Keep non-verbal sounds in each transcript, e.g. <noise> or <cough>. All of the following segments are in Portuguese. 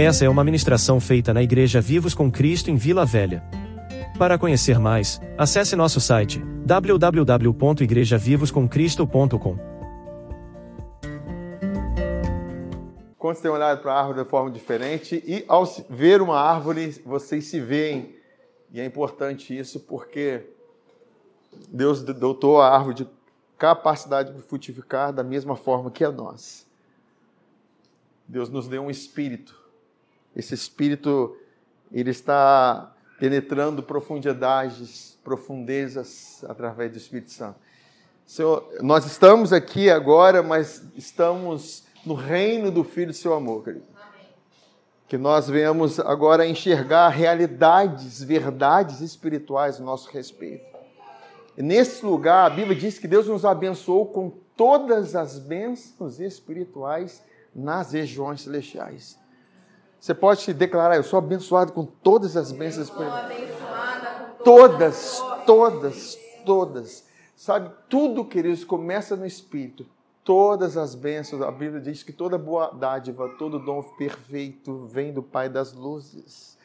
Essa é uma ministração feita na Igreja Vivos com Cristo em Vila Velha. Para conhecer mais, acesse nosso site www.igrejavivoscomcristo.com. Quantos têm olhado para a árvore de forma diferente e ao ver uma árvore, vocês se veem. E é importante isso porque Deus dotou a árvore de capacidade de frutificar da mesma forma que a nós. Deus nos deu um espírito. Esse espírito ele está penetrando profundidades, profundezas através do Espírito Santo. Senhor, nós estamos aqui agora, mas estamos no reino do Filho do seu amor, querido. Que nós venhamos agora enxergar realidades, verdades espirituais no nosso respeito. E nesse lugar, a Bíblia diz que Deus nos abençoou com todas as bênçãos espirituais nas regiões celestiais. Você pode se declarar, eu sou abençoado com todas as bênçãos espirituais. Todas, todas, todas. Sabe, tudo, queridos, começa no Espírito. Todas as bênçãos, a Bíblia diz que toda boa dádiva, todo dom perfeito vem do Pai das luzes.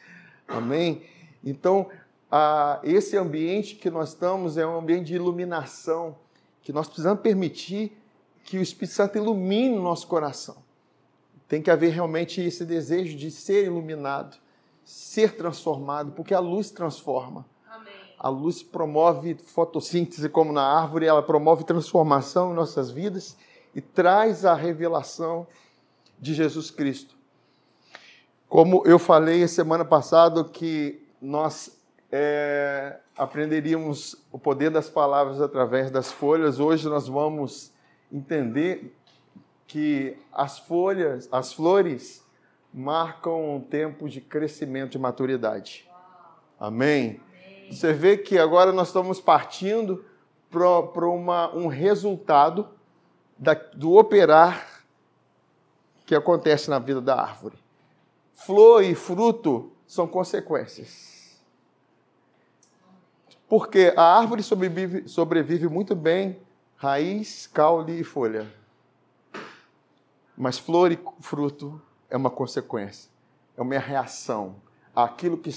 Amém? Então, a, esse ambiente que nós estamos é um ambiente de iluminação, que nós precisamos permitir que o Espírito Santo ilumine o nosso coração. Tem que haver realmente esse desejo de ser iluminado, ser transformado, porque a luz transforma. Amém. A luz promove fotossíntese, como na árvore, ela promove transformação em nossas vidas e traz a revelação de Jesus Cristo. Como eu falei semana passada, que nós é, aprenderíamos o poder das palavras através das folhas. Hoje nós vamos entender que as folhas, as flores, marcam um tempo de crescimento e maturidade. Amém? Amém. Você vê que agora nós estamos partindo para um resultado da, do operar que acontece na vida da árvore. Flor e fruto são consequências. Porque a árvore sobrevive, sobrevive muito bem raiz, caule e folha. Mas flor e fruto é uma consequência, é uma reação àquilo que,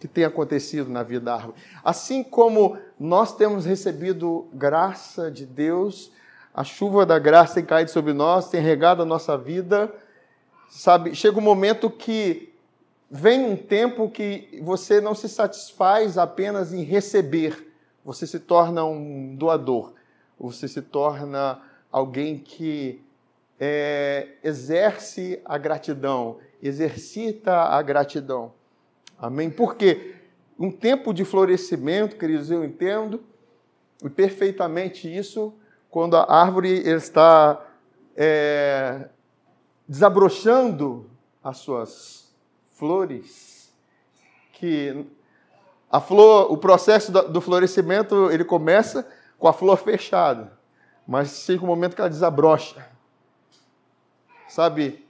que tem acontecido na vida da árvore. Assim como nós temos recebido graça de Deus, a chuva da graça tem caído sobre nós, tem regado a nossa vida, sabe? Chega um momento que vem um tempo que você não se satisfaz apenas em receber, você se torna um doador, você se torna alguém que é, exerce a gratidão, exercita a gratidão. Amém? Porque um tempo de florescimento, queridos, eu entendo perfeitamente isso quando a árvore está é, desabrochando as suas flores, que a flor, o processo do florescimento, ele começa com a flor fechada, mas chega um momento que ela desabrocha. Sabe,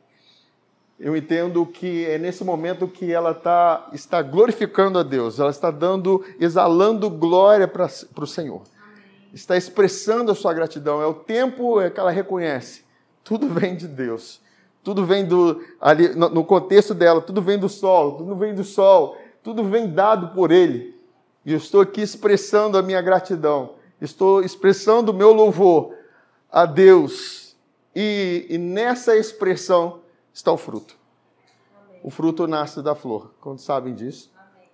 eu entendo que é nesse momento que ela tá, está glorificando a Deus, ela está dando, exalando glória para o Senhor. Está expressando a sua gratidão. É o tempo que ela reconhece. Tudo vem de Deus. Tudo vem do ali no contexto dela, tudo vem do sol, tudo vem do sol, tudo vem dado por ele. E eu estou aqui expressando a minha gratidão. Estou expressando o meu louvor a Deus. E, e nessa expressão está o fruto. Amém. O fruto nasce da flor. Quantos sabem disso? Amém.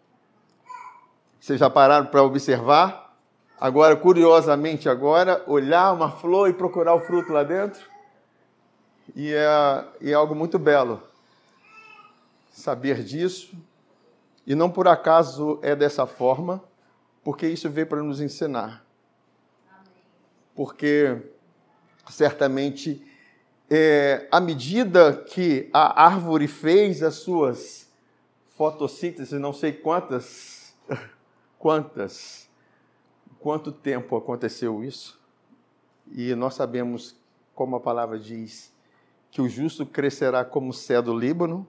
Vocês já pararam para observar? Agora, curiosamente, agora, olhar uma flor e procurar o fruto lá dentro? E é, e é algo muito belo saber disso. E não por acaso é dessa forma, porque isso veio para nos ensinar. Porque certamente é, à medida que a árvore fez as suas fotossíntese, não sei quantas, quantas, quanto tempo aconteceu isso, e nós sabemos, como a palavra diz, que o justo crescerá como o céu do Líbano.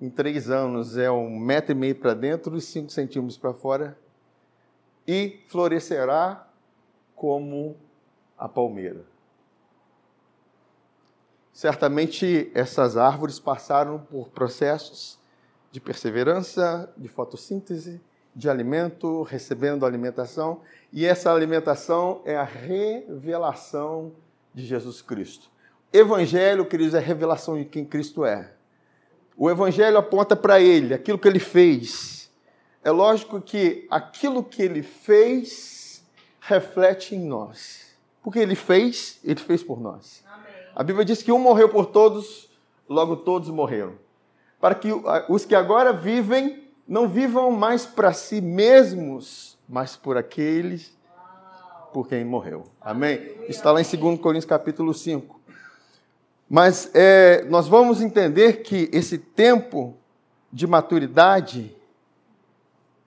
Em três anos é um metro e meio para dentro e cinco centímetros para fora. E florescerá como a palmeira. Certamente essas árvores passaram por processos de perseverança, de fotossíntese, de alimento, recebendo alimentação, e essa alimentação é a revelação de Jesus Cristo. Evangelho, queridos, é a revelação de quem Cristo é. O Evangelho aponta para Ele, aquilo que Ele fez. É lógico que aquilo que Ele fez reflete em nós. Porque Ele fez, Ele fez por nós. A Bíblia diz que um morreu por todos, logo todos morreram. Para que os que agora vivem não vivam mais para si mesmos, mas por aqueles por quem morreu. Amém? Está lá em 2 Coríntios capítulo 5. Mas é, nós vamos entender que esse tempo de maturidade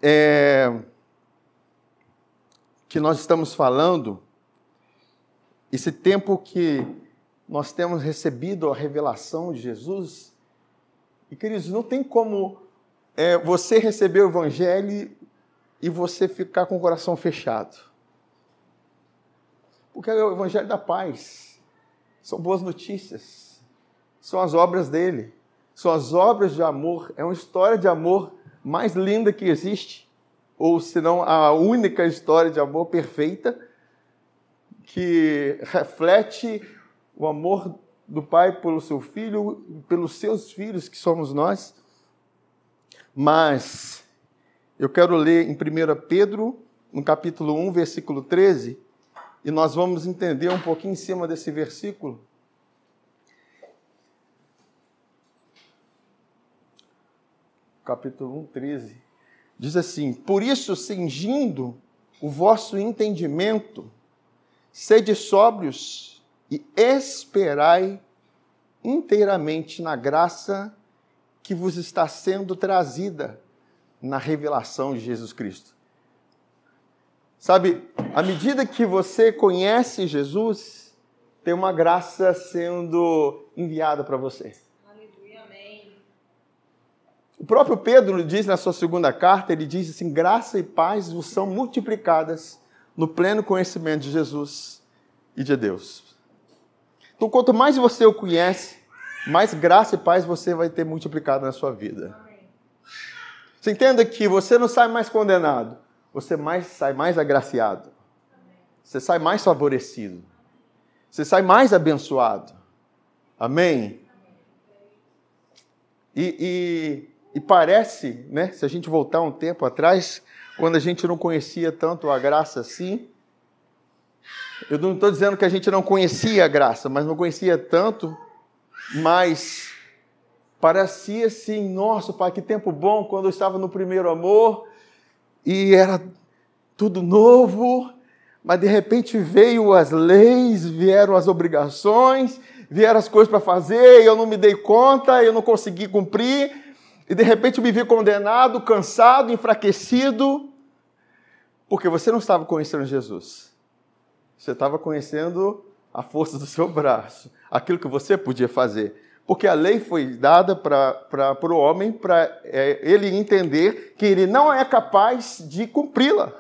é, que nós estamos falando, esse tempo que nós temos recebido a revelação de Jesus. E, queridos, não tem como é, você receber o Evangelho e você ficar com o coração fechado. Porque é o Evangelho da paz. São boas notícias. São as obras dele. São as obras de amor. É uma história de amor mais linda que existe. Ou, se não, a única história de amor perfeita que reflete o amor do pai pelo seu filho, pelos seus filhos, que somos nós. Mas eu quero ler em 1 Pedro, no capítulo 1, versículo 13, e nós vamos entender um pouquinho em cima desse versículo. Capítulo 1, 13. Diz assim: Por isso, cingindo o vosso entendimento, sede sóbrios e esperai inteiramente na graça que vos está sendo trazida na revelação de Jesus Cristo. Sabe, à medida que você conhece Jesus, tem uma graça sendo enviada para você. O próprio Pedro diz na sua segunda carta, ele diz assim: graça e paz vos são multiplicadas no pleno conhecimento de Jesus e de Deus. Então, quanto mais você o conhece, mais graça e paz você vai ter multiplicado na sua vida. Você entenda que você não sai mais condenado, você mais, sai mais agraciado. Você sai mais favorecido. Você sai mais abençoado. Amém? E, e, e, parece, né, se a gente voltar um tempo atrás, quando a gente não conhecia tanto a graça assim, eu não estou dizendo que a gente não conhecia a graça, mas não conhecia tanto, mas parecia assim, nossa, pai, que tempo bom quando eu estava no primeiro amor e era tudo novo, mas de repente veio as leis, vieram as obrigações, vieram as coisas para fazer, e eu não me dei conta, eu não consegui cumprir, e de repente me vi condenado, cansado, enfraquecido, porque você não estava conhecendo Jesus. Você estava conhecendo a força do seu braço, aquilo que você podia fazer. Porque a lei foi dada para o homem, para é, ele entender que ele não é capaz de cumpri-la.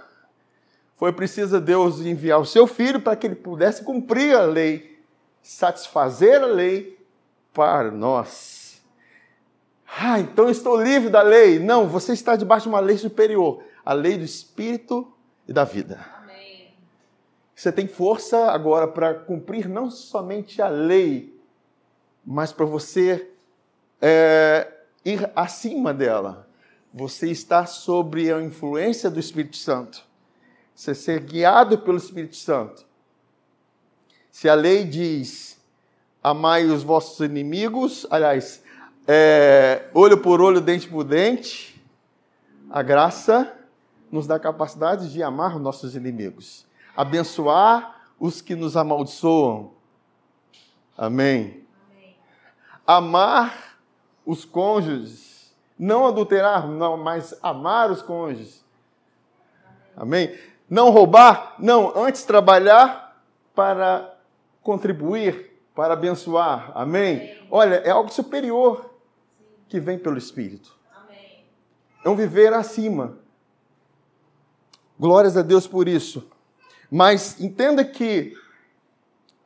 Foi preciso Deus enviar o seu filho para que ele pudesse cumprir a lei, satisfazer a lei para nós. Ah, então estou livre da lei. Não, você está debaixo de uma lei superior a lei do espírito e da vida. Você tem força agora para cumprir não somente a lei, mas para você é, ir acima dela. Você está sob a influência do Espírito Santo. Você ser guiado pelo Espírito Santo. Se a lei diz amai os vossos inimigos, aliás, é, olho por olho, dente por dente, a graça nos dá a capacidade de amar os nossos inimigos abençoar os que nos amaldiçoam. Amém. Amém. Amar os cônjuges, não adulterar, não, mas amar os cônjuges. Amém. Amém. Não roubar, não, antes trabalhar para contribuir, para abençoar. Amém. Amém. Olha, é algo superior que vem pelo Espírito. É um viver acima. Glórias a Deus por isso. Mas entenda que,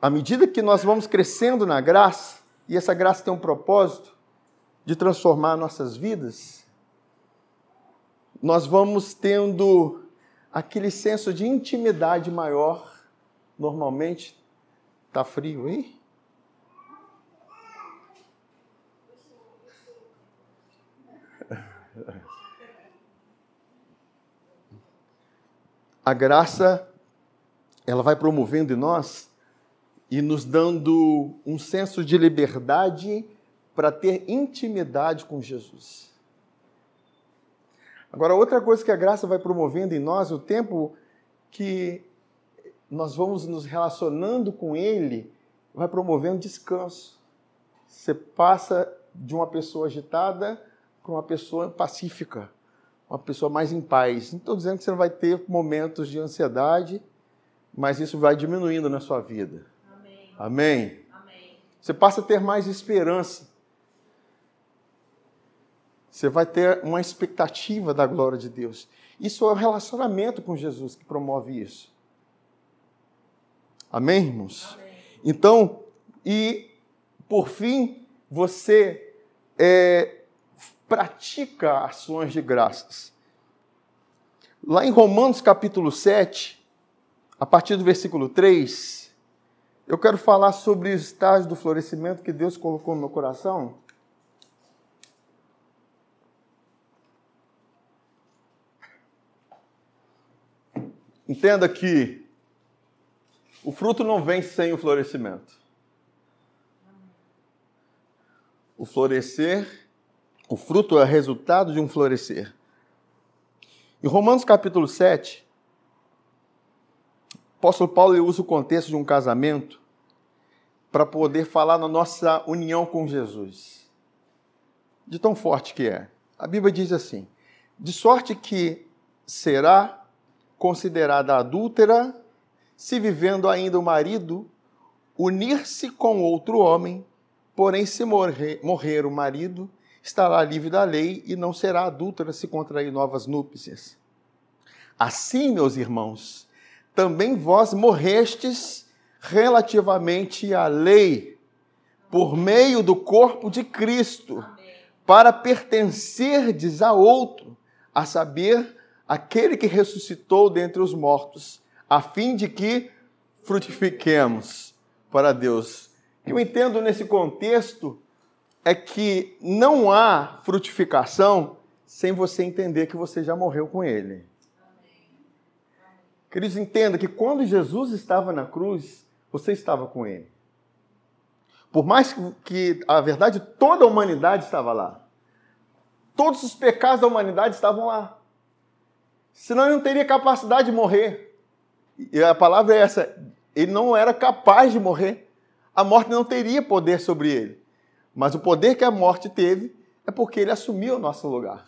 à medida que nós vamos crescendo na graça, e essa graça tem um propósito de transformar nossas vidas, nós vamos tendo aquele senso de intimidade maior. Normalmente, tá frio aí? <laughs> A graça, ela vai promovendo em nós e nos dando um senso de liberdade para ter intimidade com Jesus. Agora, outra coisa que a graça vai promovendo em nós, o tempo que nós vamos nos relacionando com Ele, vai promovendo descanso. Você passa de uma pessoa agitada para uma pessoa pacífica, uma pessoa mais em paz. Não estou dizendo que você não vai ter momentos de ansiedade, mas isso vai diminuindo na sua vida. Amém. Amém. Amém. Você passa a ter mais esperança. Você vai ter uma expectativa da glória de Deus. Isso é o relacionamento com Jesus que promove isso. Amém, irmãos? Amém. Então, e por fim, você é, pratica ações de graças. Lá em Romanos capítulo 7, a partir do versículo 3, eu quero falar sobre os estágios do florescimento que Deus colocou no meu coração. Entenda que o fruto não vem sem o florescimento. O florescer, o fruto é resultado de um florescer. Em Romanos capítulo 7, o apóstolo Paulo usa o contexto de um casamento para poder falar na nossa união com Jesus. De tão forte que é. A Bíblia diz assim: de sorte que será considerada adúltera, se vivendo ainda o marido, unir-se com outro homem, porém, se morrer, morrer o marido, estará livre da lei e não será adúltera se contrair novas núpcias. Assim, meus irmãos, também vós morrestes relativamente à lei, por meio do corpo de Cristo, para pertencerdes a outro, a saber, aquele que ressuscitou dentre os mortos, a fim de que frutifiquemos para Deus. O que eu entendo nesse contexto é que não há frutificação sem você entender que você já morreu com Ele. Queridos, entenda que quando Jesus estava na cruz, você estava com Ele. Por mais que, a verdade, toda a humanidade estava lá. Todos os pecados da humanidade estavam lá. Senão ele não teria capacidade de morrer. E a palavra é essa: ele não era capaz de morrer. A morte não teria poder sobre ele. Mas o poder que a morte teve é porque ele assumiu o nosso lugar.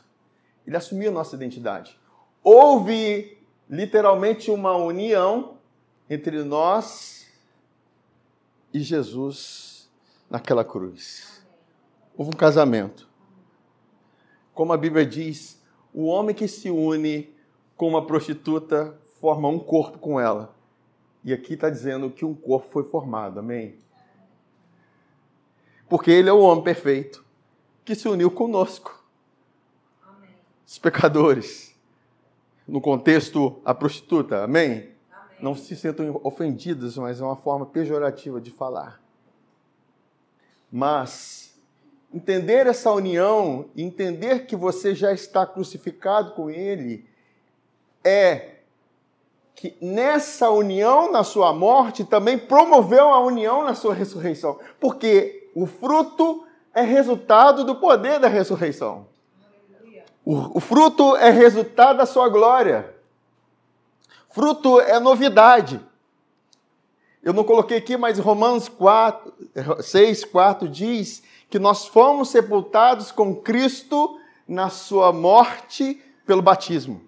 Ele assumiu a nossa identidade. Houve literalmente uma união entre nós e Jesus naquela cruz. Houve um casamento. Como a Bíblia diz, o homem que se une com uma prostituta forma um corpo com ela. E aqui está dizendo que um corpo foi formado, amém? Porque ele é o homem perfeito que se uniu conosco, amém. os pecadores. No contexto, a prostituta, amém? amém? Não se sintam ofendidos, mas é uma forma pejorativa de falar. Mas entender essa união, entender que você já está crucificado com ele, é que nessa união na sua morte também promoveu a união na sua ressurreição, porque o fruto é resultado do poder da ressurreição. O, o fruto é resultado da sua glória. Fruto é novidade. Eu não coloquei aqui, mas Romanos 4, 6, 4 diz que nós fomos sepultados com Cristo na sua morte pelo batismo.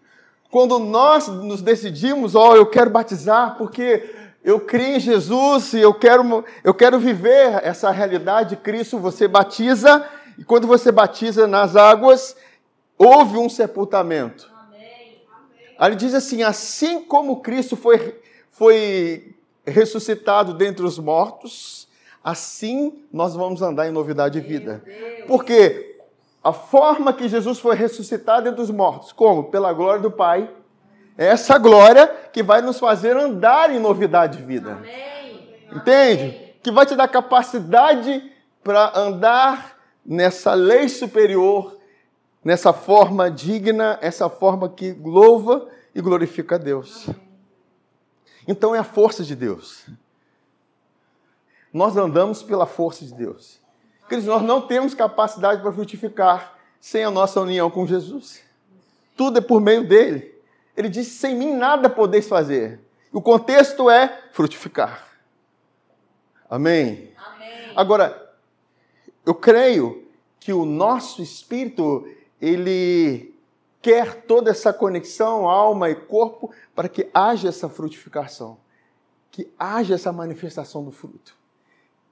Quando nós nos decidimos, ó, oh, eu quero batizar porque eu creio em Jesus e eu quero, eu quero viver essa realidade de Cristo, você batiza, e quando você batiza nas águas, houve um sepultamento. Amém. Ele diz assim: assim como Cristo foi, foi ressuscitado dentre os mortos, assim nós vamos andar em novidade de vida. Porque a forma que Jesus foi ressuscitado entre os mortos, como? Pela glória do Pai. É essa glória que vai nos fazer andar em novidade de vida. Amém. Entende? Que vai te dar capacidade para andar nessa lei superior, nessa forma digna, essa forma que louva e glorifica a Deus. Então é a força de Deus. Nós andamos pela força de Deus. Queridos, nós não temos capacidade para frutificar sem a nossa união com Jesus. Tudo é por meio dele. Ele disse: sem mim nada podeis fazer. O contexto é frutificar. Amém? Amém. Agora, eu creio que o nosso espírito, ele quer toda essa conexão, alma e corpo, para que haja essa frutificação, que haja essa manifestação do fruto.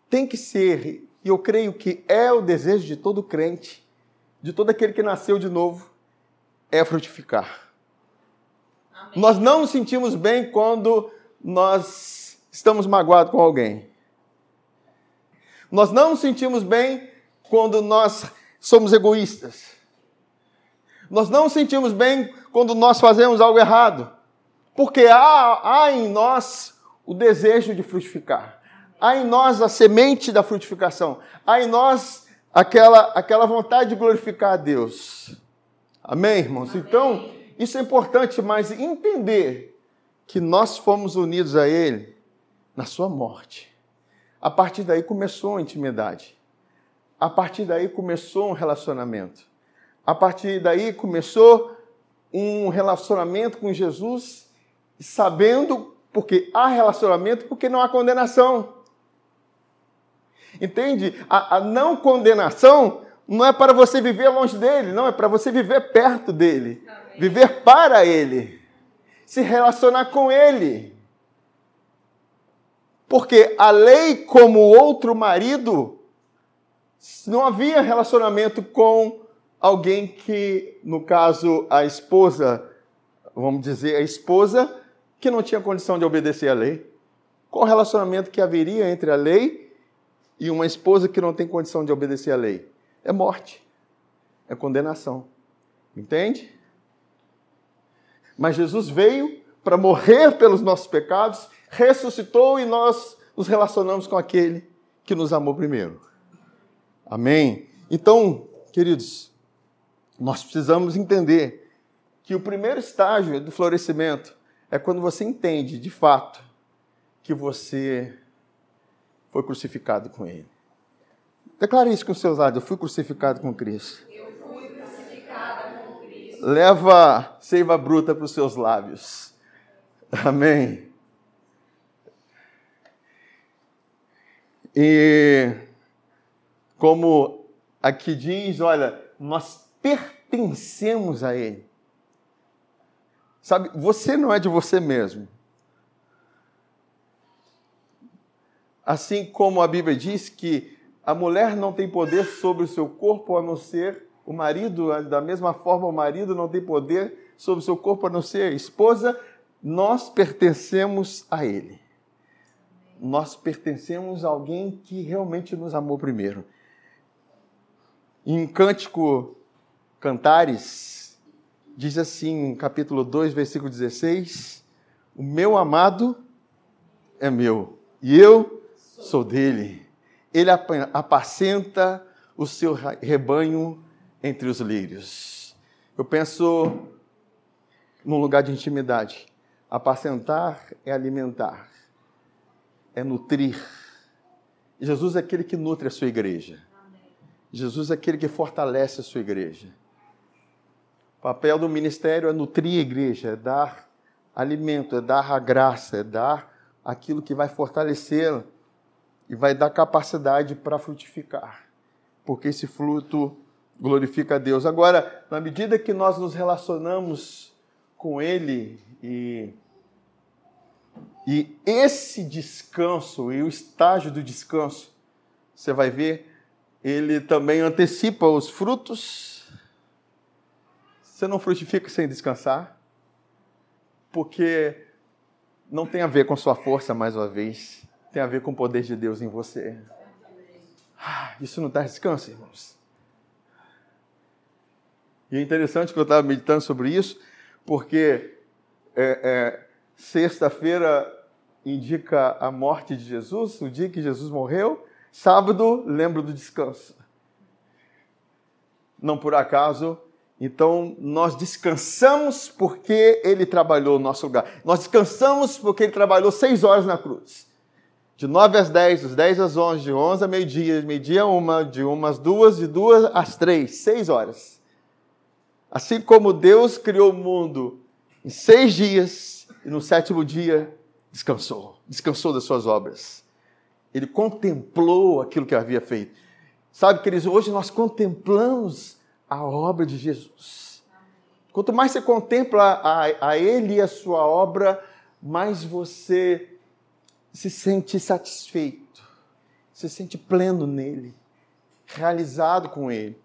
Tem que ser, e eu creio que é o desejo de todo crente, de todo aquele que nasceu de novo, é frutificar. Amém. Nós não nos sentimos bem quando nós estamos magoados com alguém. Nós não nos sentimos bem quando nós somos egoístas. Nós não nos sentimos bem quando nós fazemos algo errado. Porque há, há em nós o desejo de frutificar. Há em nós a semente da frutificação. Há em nós aquela, aquela vontade de glorificar a Deus. Amém, irmãos? Amém. Então, isso é importante, mas entender que nós fomos unidos a Ele na Sua morte. A partir daí começou a intimidade. A partir daí começou um relacionamento. A partir daí começou um relacionamento com Jesus, sabendo porque há relacionamento, porque não há condenação. Entende? A, a, não condenação não é para você viver longe dele, não, é para você viver perto dele, Amém. viver para ele, se relacionar com ele. Porque a lei, como outro marido, não havia relacionamento com alguém que, no caso, a esposa, vamos dizer, a esposa que não tinha condição de obedecer à lei. Qual relacionamento que haveria entre a lei e uma esposa que não tem condição de obedecer à lei? É morte, é condenação. Entende? Mas Jesus veio para morrer pelos nossos pecados ressuscitou e nós nos relacionamos com aquele que nos amou primeiro. Amém? Então, queridos, nós precisamos entender que o primeiro estágio do florescimento é quando você entende de fato que você foi crucificado com Ele. Declare isso com seus lábios: Eu fui crucificado com Cristo. Eu fui crucificada com Cristo. Leva seiva bruta para os seus lábios. Amém. E como aqui diz, olha, nós pertencemos a Ele. Sabe, você não é de você mesmo. Assim como a Bíblia diz que a mulher não tem poder sobre o seu corpo a não ser o marido, da mesma forma o marido não tem poder sobre o seu corpo a não ser a esposa, nós pertencemos a ele nós pertencemos a alguém que realmente nos amou primeiro. Em Cântico Cantares, diz assim, capítulo 2, versículo 16: O meu amado é meu, e eu sou dele. Ele apacenta o seu rebanho entre os lírios. Eu penso num lugar de intimidade. Apacentar é alimentar é nutrir. Jesus é aquele que nutre a sua igreja. Jesus é aquele que fortalece a sua igreja. O papel do ministério é nutrir a igreja, é dar alimento, é dar a graça, é dar aquilo que vai fortalecê-la e vai dar capacidade para frutificar. Porque esse fruto glorifica a Deus. Agora, na medida que nós nos relacionamos com Ele e e esse descanso e o estágio do descanso, você vai ver, ele também antecipa os frutos. Você não frutifica sem descansar, porque não tem a ver com sua força, mais uma vez, tem a ver com o poder de Deus em você. Ah, isso não dá descanso, irmãos. E é interessante que eu estava meditando sobre isso, porque é, é, sexta-feira indica a morte de Jesus, o dia que Jesus morreu. Sábado, lembro do descanso. Não por acaso, então nós descansamos porque ele trabalhou no nosso lugar. Nós descansamos porque ele trabalhou seis horas na cruz. De nove às dez, dos dez às onze, de onze a meio-dia, de meio-dia a uma, de uma às duas, de duas às três, seis horas. Assim como Deus criou o mundo em seis dias e no sétimo dia descansou, descansou das suas obras. Ele contemplou aquilo que havia feito. Sabe, queridos, hoje nós contemplamos a obra de Jesus. Quanto mais você contempla a, a Ele e a sua obra, mais você se sente satisfeito, se sente pleno nele, realizado com Ele.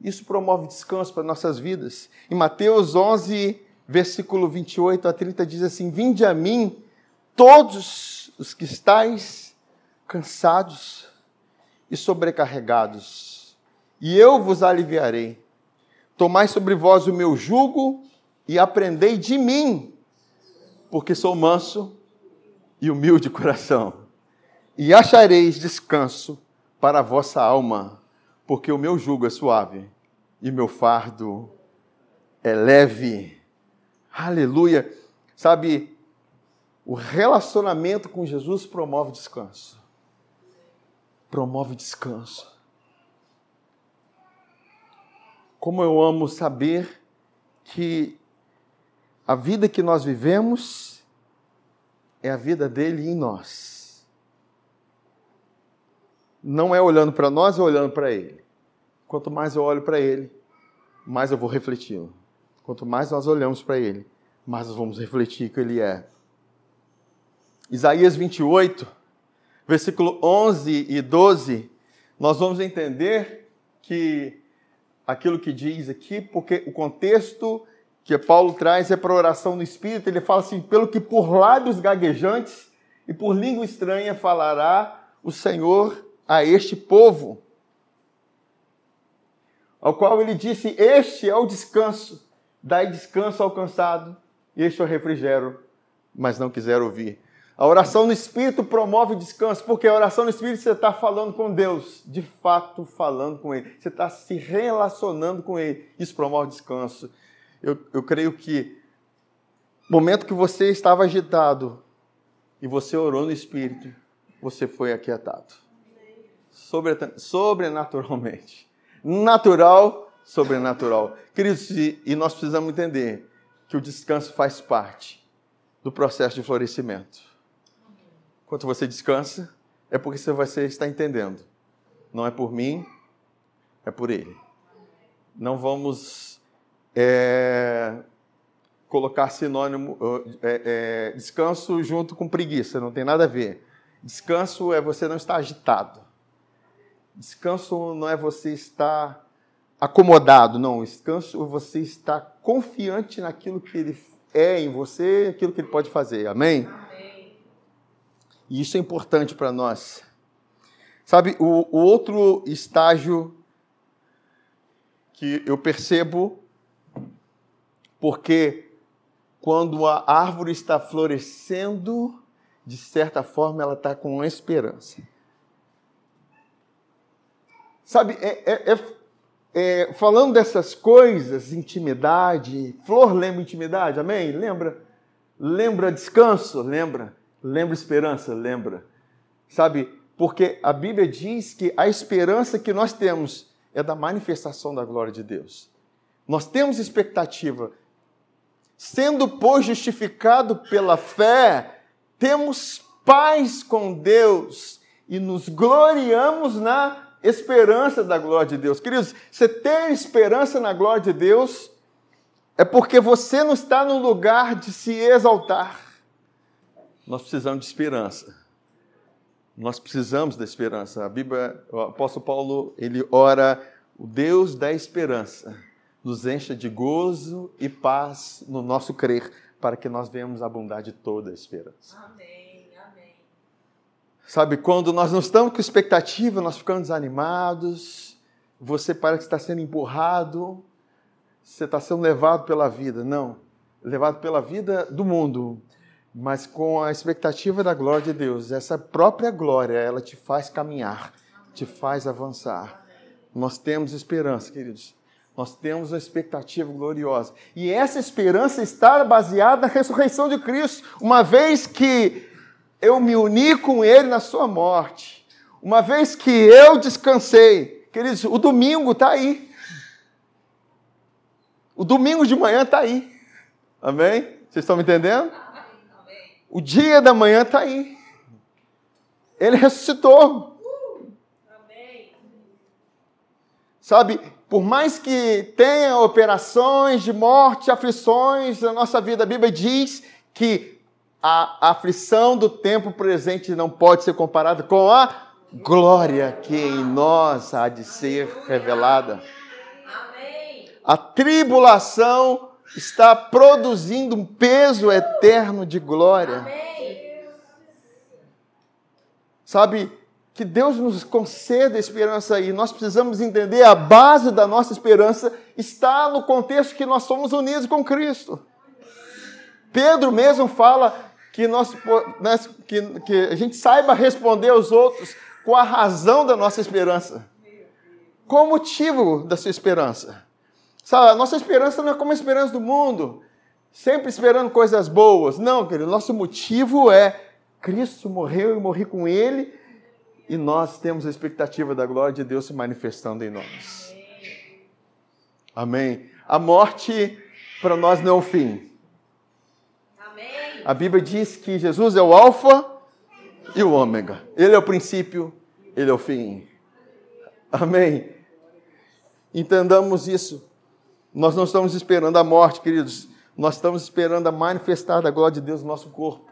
Isso promove descanso para nossas vidas. Em Mateus 11, versículo 28 a 30, diz assim: Vinde a mim, todos os que estáis cansados e sobrecarregados, e eu vos aliviarei. Tomai sobre vós o meu jugo e aprendei de mim, porque sou manso e humilde de coração, e achareis descanso para a vossa alma, porque o meu jugo é suave e meu fardo é leve. Aleluia! Sabe, o relacionamento com Jesus promove descanso. Promove descanso. Como eu amo saber que a vida que nós vivemos é a vida dele em nós. Não é olhando para nós, é olhando para ele. Quanto mais eu olho para ele, mais eu vou refleti-lo. Quanto mais nós olhamos para ele, mais nós vamos refletir que ele é. Isaías 28, versículo 11 e 12, nós vamos entender que aquilo que diz aqui, porque o contexto que Paulo traz é para oração no Espírito, ele fala assim: pelo que por lábios gaguejantes e por língua estranha falará o Senhor a este povo. Ao qual ele disse: Este é o descanso, dai descanso ao cansado, este é o refrigério, mas não quiseram ouvir. A oração no Espírito promove o descanso, porque a oração no Espírito você está falando com Deus, de fato falando com Ele, você está se relacionando com Ele, isso promove descanso. Eu, eu creio que momento que você estava agitado e você orou no Espírito, você foi aquietado. Sobre, sobrenaturalmente. Natural, sobrenatural. Queridos, e nós precisamos entender que o descanso faz parte do processo de florescimento. Enquanto você descansa, é porque você está entendendo. Não é por mim, é por Ele. Não vamos é, colocar sinônimo é, é, descanso junto com preguiça, não tem nada a ver. Descanso é você não estar agitado. Descanso não é você estar acomodado, não. Descanso é você estar confiante naquilo que Ele é em você, aquilo que Ele pode fazer. Amém? E isso é importante para nós. Sabe, o, o outro estágio que eu percebo, porque quando a árvore está florescendo, de certa forma ela está com esperança. Sabe, é, é, é, é, falando dessas coisas, intimidade, flor lembra intimidade, amém? Lembra? Lembra descanso? Lembra? Lembra esperança? Lembra. Sabe, porque a Bíblia diz que a esperança que nós temos é da manifestação da glória de Deus. Nós temos expectativa. Sendo, pois, justificado pela fé, temos paz com Deus e nos gloriamos na esperança da glória de Deus. Queridos, você ter esperança na glória de Deus é porque você não está no lugar de se exaltar nós precisamos de esperança. Nós precisamos da esperança. A Bíblia, o apóstolo Paulo, ele ora, o Deus da esperança nos encha de gozo e paz no nosso crer, para que nós venhamos abundar de toda a esperança. Amém, amém. Sabe, quando nós não estamos com expectativa, nós ficamos desanimados, você parece que está sendo empurrado, você está sendo levado pela vida. Não, levado pela vida do mundo, mas com a expectativa da glória de Deus. Essa própria glória, ela te faz caminhar, te faz avançar. Nós temos esperança, queridos. Nós temos uma expectativa gloriosa. E essa esperança está baseada na ressurreição de Cristo. Uma vez que eu me uni com Ele na sua morte, uma vez que eu descansei, queridos, o domingo está aí. O domingo de manhã está aí. Amém? Vocês estão me entendendo? O dia da manhã está aí. Ele ressuscitou. Sabe, por mais que tenha operações de morte, aflições na nossa vida, a Bíblia diz que a aflição do tempo presente não pode ser comparada com a glória que em nós há de ser revelada. A tribulação está produzindo um peso eterno de glória. Sabe, que Deus nos conceda esperança aí. Nós precisamos entender a base da nossa esperança está no contexto que nós somos unidos com Cristo. Pedro mesmo fala que, nós, né, que, que a gente saiba responder aos outros com a razão da nossa esperança. Qual o motivo da sua esperança? Sabe, a nossa esperança não é como a esperança do mundo, sempre esperando coisas boas. Não, querido, nosso motivo é Cristo morreu e morri com Ele e nós temos a expectativa da glória de Deus se manifestando em nós. Amém. A morte para nós não é o fim. Amém. A Bíblia diz que Jesus é o Alfa e o Ômega. Ele é o princípio, ele é o fim. Amém. Entendamos isso. Nós não estamos esperando a morte, queridos. Nós estamos esperando a manifestar da glória de Deus no nosso corpo.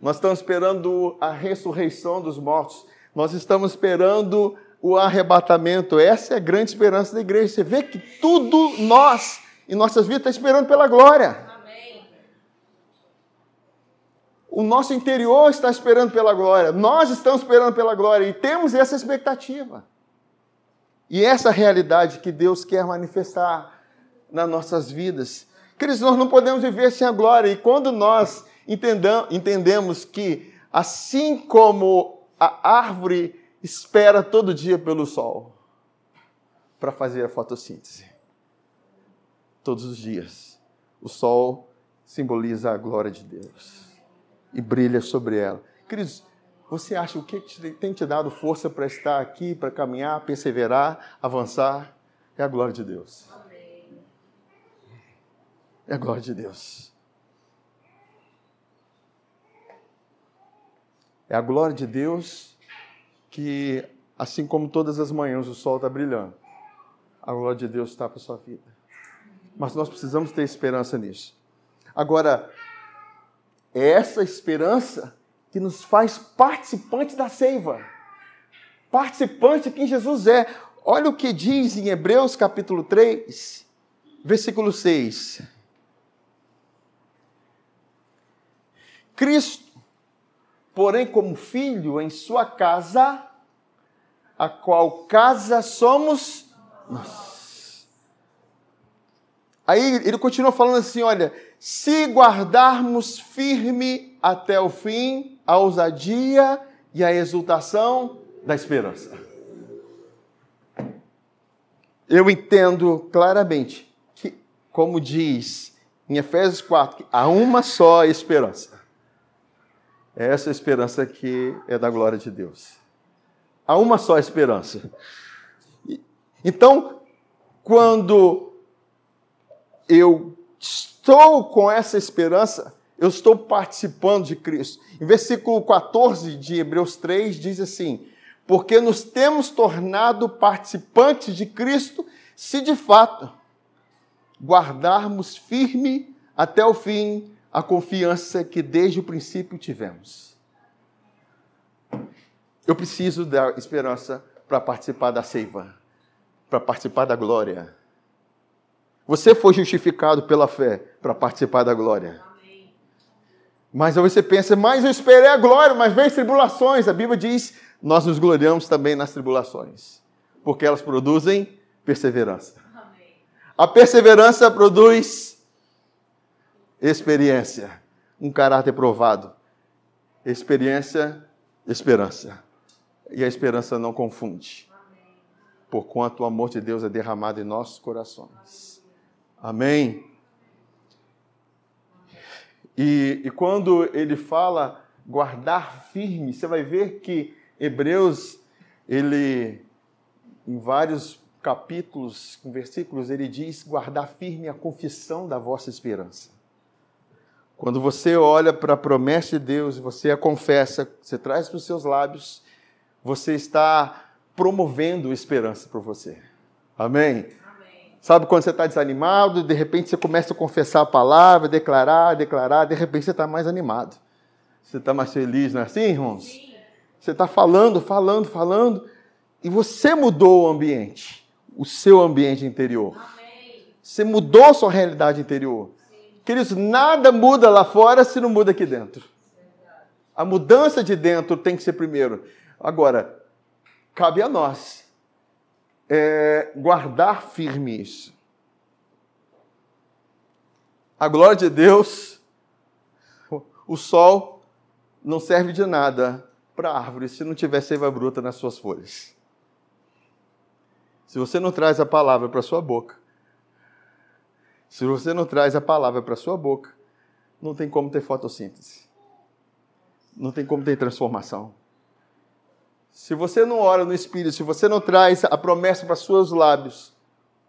Nós estamos esperando a ressurreição dos mortos. Nós estamos esperando o arrebatamento. Essa é a grande esperança da igreja. Você vê que tudo nós, em nossas vidas, está esperando pela glória. O nosso interior está esperando pela glória. Nós estamos esperando pela glória e temos essa expectativa. E essa realidade que Deus quer manifestar nas nossas vidas. Queridos, nós não podemos viver sem a glória. E quando nós entendemos que, assim como a árvore espera todo dia pelo sol para fazer a fotossíntese. Todos os dias. O sol simboliza a glória de Deus e brilha sobre ela. Queridos, você acha o que tem te dado força para estar aqui, para caminhar, perseverar, avançar? É a glória de Deus. É a glória de Deus. É a glória de Deus que, assim como todas as manhãs o sol está brilhando, a glória de Deus está para a sua vida. Mas nós precisamos ter esperança nisso. Agora, é essa esperança que nos faz participantes da seiva. Participante de quem Jesus é. Olha o que diz em Hebreus capítulo 3, versículo 6. Cristo porém como filho em sua casa, a qual casa somos nós. Aí ele continua falando assim: olha, se guardarmos firme até o fim a ousadia e a exultação da esperança. Eu entendo claramente que, como diz em Efésios 4, que há uma só esperança. É essa esperança que é da glória de Deus. Há uma só esperança. Então, quando eu estou com essa esperança, eu estou participando de Cristo. Em versículo 14 de Hebreus 3 diz assim: Porque nos temos tornado participantes de Cristo, se de fato guardarmos firme até o fim a confiança que desde o princípio tivemos. Eu preciso da esperança para participar da seiva, para participar da glória. Você foi justificado pela fé para participar da glória. Mas aí você pensa, mas eu esperei a glória, mas veio tribulações. A Bíblia diz, nós nos gloriamos também nas tribulações, porque elas produzem perseverança. Amém. A perseverança produz experiência, um caráter provado. Experiência, esperança. E a esperança não confunde, porquanto o amor de Deus é derramado em nossos corações. Amém. E, e quando ele fala guardar firme, você vai ver que Hebreus, ele, em vários capítulos, com versículos, ele diz guardar firme a confissão da vossa esperança. Quando você olha para a promessa de Deus, você a confessa, você traz para os seus lábios, você está promovendo esperança para você. Amém? Amém. Sabe quando você está desanimado, de repente você começa a confessar a palavra, declarar, declarar, de repente você está mais animado. Você está mais feliz, não é assim, irmãos? Sim. Você está falando, falando, falando, e você mudou o ambiente, o seu ambiente interior. Amém. Você mudou a sua realidade interior. Queridos, nada muda lá fora se não muda aqui dentro. A mudança de dentro tem que ser primeiro. Agora, cabe a nós é, guardar firme isso. A glória de Deus, o sol não serve de nada para a árvore se não tiver seiva bruta nas suas folhas. Se você não traz a palavra para sua boca, se você não traz a palavra para sua boca, não tem como ter fotossíntese. Não tem como ter transformação. Se você não ora no Espírito, se você não traz a promessa para seus lábios,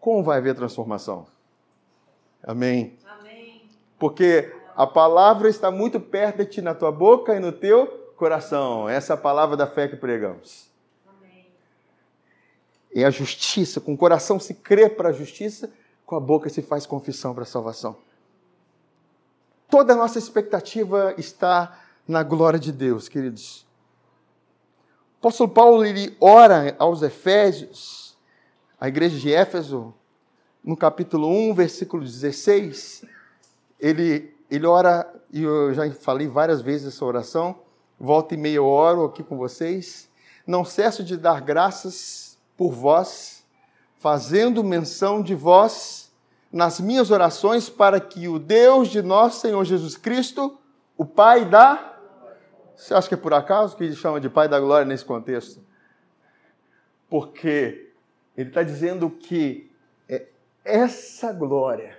como vai haver transformação? Amém. Amém. Porque a palavra está muito perto de ti, na tua boca e no teu coração. Essa é a palavra da fé que pregamos. Amém. É a justiça. Com o coração se crê para a justiça, com a boca se faz confissão para a salvação. Toda a nossa expectativa está na glória de Deus, queridos. O apóstolo Paulo ele ora aos Efésios, a igreja de Éfeso, no capítulo 1, versículo 16. Ele, ele ora, e eu já falei várias vezes essa oração, volta e meia eu oro aqui com vocês. Não cesso de dar graças por vós, fazendo menção de vós nas minhas orações, para que o Deus de nosso Senhor Jesus Cristo, o Pai da. Você acha que é por acaso que ele chama de Pai da Glória nesse contexto? Porque ele está dizendo que é essa glória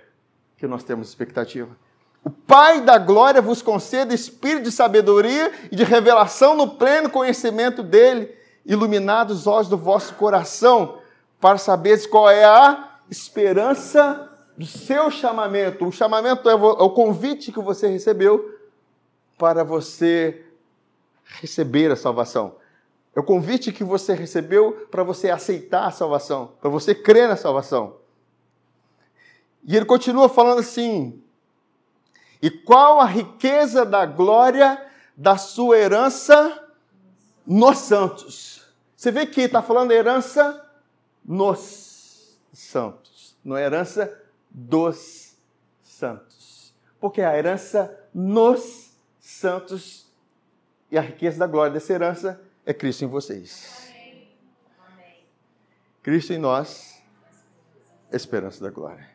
que nós temos expectativa. O Pai da glória vos conceda espírito de sabedoria e de revelação no pleno conhecimento dele, iluminados os olhos do vosso coração, para saberes qual é a esperança do seu chamamento. O chamamento é o convite que você recebeu para você receber a salvação. É o convite que você recebeu para você aceitar a salvação, para você crer na salvação. E ele continua falando assim: e qual a riqueza da glória da sua herança nos santos? Você vê que está falando herança nos santos, não é herança dos santos. Porque a herança nos santos e a riqueza da glória dessa herança é Cristo em vocês. Cristo em nós, esperança da glória.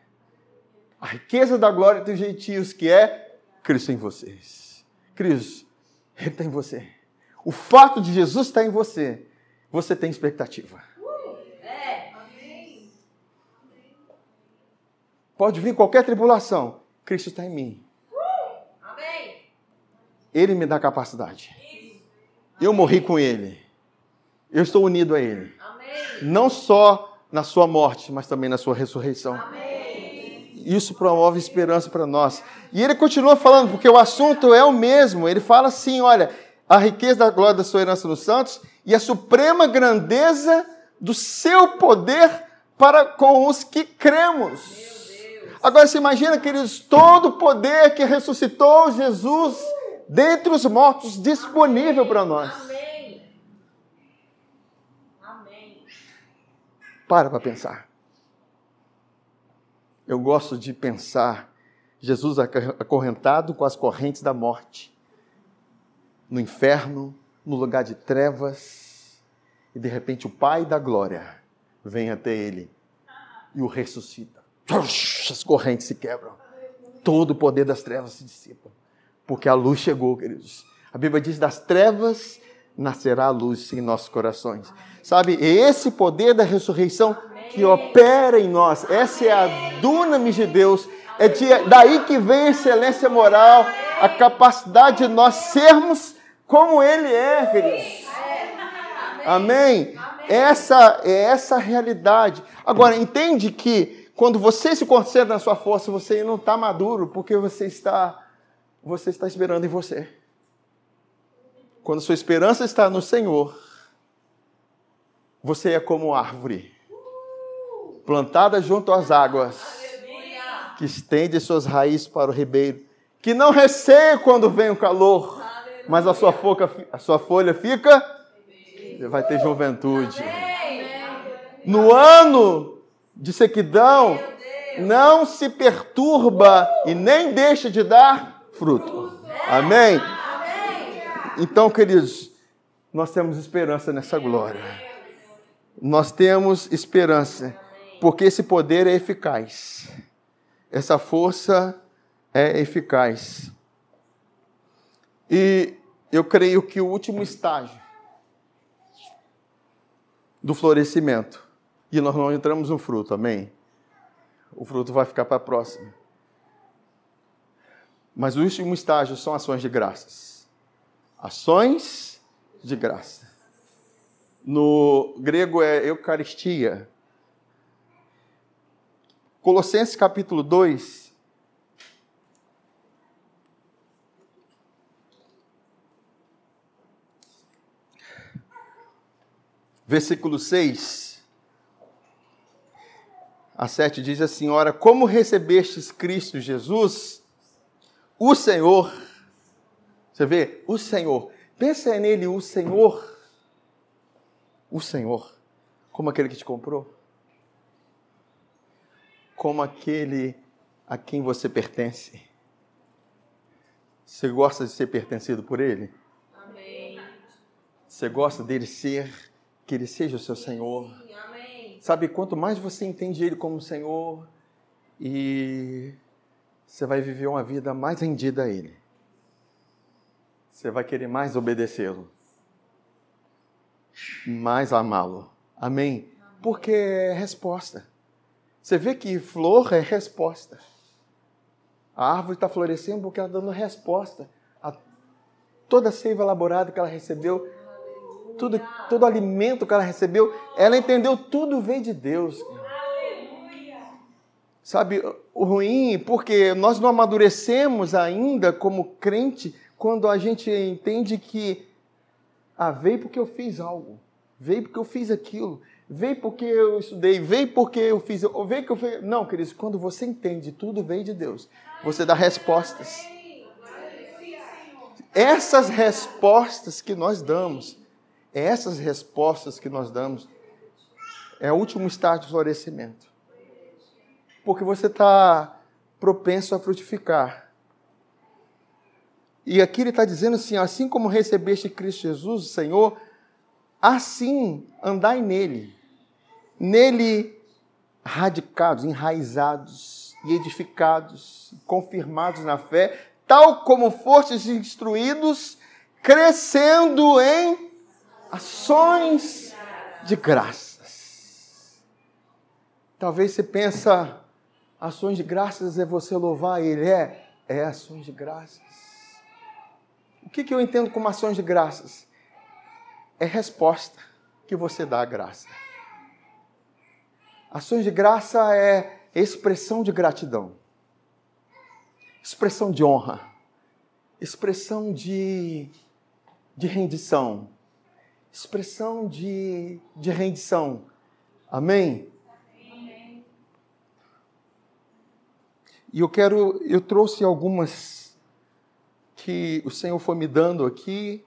A riqueza da glória dos gentios, que é Cristo em vocês. Cristo, Ele está em você. O fato de Jesus estar em você, você tem expectativa. É. Amém. Pode vir qualquer tribulação, Cristo está em mim. Ele me dá capacidade. Eu morri com Ele. Eu estou unido a Ele. Não só na sua morte, mas também na sua ressurreição. Isso promove esperança para nós. E ele continua falando, porque o assunto é o mesmo. Ele fala assim: olha, a riqueza da glória da sua herança nos santos e a suprema grandeza do seu poder para com os que cremos. Agora você imagina, queridos, todo o poder que ressuscitou Jesus dentre os mortos disponível para nós. Amém. Para para pensar. Eu gosto de pensar Jesus acorrentado com as correntes da morte no inferno, no lugar de trevas, e de repente o Pai da glória vem até ele e o ressuscita. As correntes se quebram. Todo o poder das trevas se dissipa. Porque a luz chegou, queridos. A Bíblia diz: das trevas nascerá a luz em nossos corações. Sabe, é esse poder da ressurreição que opera em nós. Essa é a dunamis de Deus. É de, daí que vem a excelência moral, a capacidade de nós sermos como Ele é, queridos. Amém? Essa é essa realidade. Agora, entende que quando você se concentra na sua força, você não está maduro, porque você está, você está esperando em você. Quando sua esperança está no Senhor, você é como árvore plantada junto às águas, que estende suas raízes para o ribeiro, que não receia quando vem o calor, mas a sua, folha, a sua folha fica, vai ter juventude. No ano de sequidão, não se perturba e nem deixa de dar fruto. Amém? Então, queridos, nós temos esperança nessa glória. Nós temos esperança, porque esse poder é eficaz. Essa força é eficaz. E eu creio que o último estágio do florescimento, e nós não entramos no fruto, amém? O fruto vai ficar para a próxima. Mas o último estágio são ações de graças. Ações de graça. No grego é Eucaristia. Colossenses capítulo 2, versículo 6 a 7 diz assim: Ora, como recebestes Cristo Jesus, o Senhor, você vê, o Senhor, pensa nele, o Senhor, o Senhor, como aquele que te comprou, como aquele a quem você pertence. Você gosta de ser pertencido por ele? Amém. Você gosta dele ser, que ele seja o seu Senhor? Amém. Sabe, quanto mais você entende Ele como Senhor, e você vai viver uma vida mais rendida a Ele. Você vai querer mais obedecê-lo, mais amá-lo. Amém? Porque é resposta. Você vê que flor é resposta. A árvore está florescendo porque ela está dando resposta a toda a seiva elaborada que ela recebeu tudo, todo alimento que ela recebeu, ela entendeu tudo veio de Deus. Sabe, o ruim, porque nós não amadurecemos ainda como crente quando a gente entende que ah, veio porque eu fiz algo, veio porque eu fiz aquilo, veio porque eu estudei, veio porque eu fiz, ou veio que eu fiz. Não, queridos, quando você entende tudo veio de Deus, você dá respostas. Essas respostas que nós damos, essas respostas que nós damos, é o último estágio de florescimento. Porque você está propenso a frutificar. E aqui ele está dizendo assim: assim como recebeste Cristo Jesus, Senhor, assim andai nele. Nele radicados, enraizados e edificados, confirmados na fé, tal como fostes instruídos, crescendo em ações de graças. Talvez você pensa, ações de graças é você louvar Ele. É, é ações de graças. O que, que eu entendo como ações de graças? É resposta que você dá à graça. Ações de graça é expressão de gratidão, expressão de honra, expressão de, de rendição, expressão de, de rendição. Amém? Amém. E eu quero, eu trouxe algumas que o Senhor foi me dando aqui,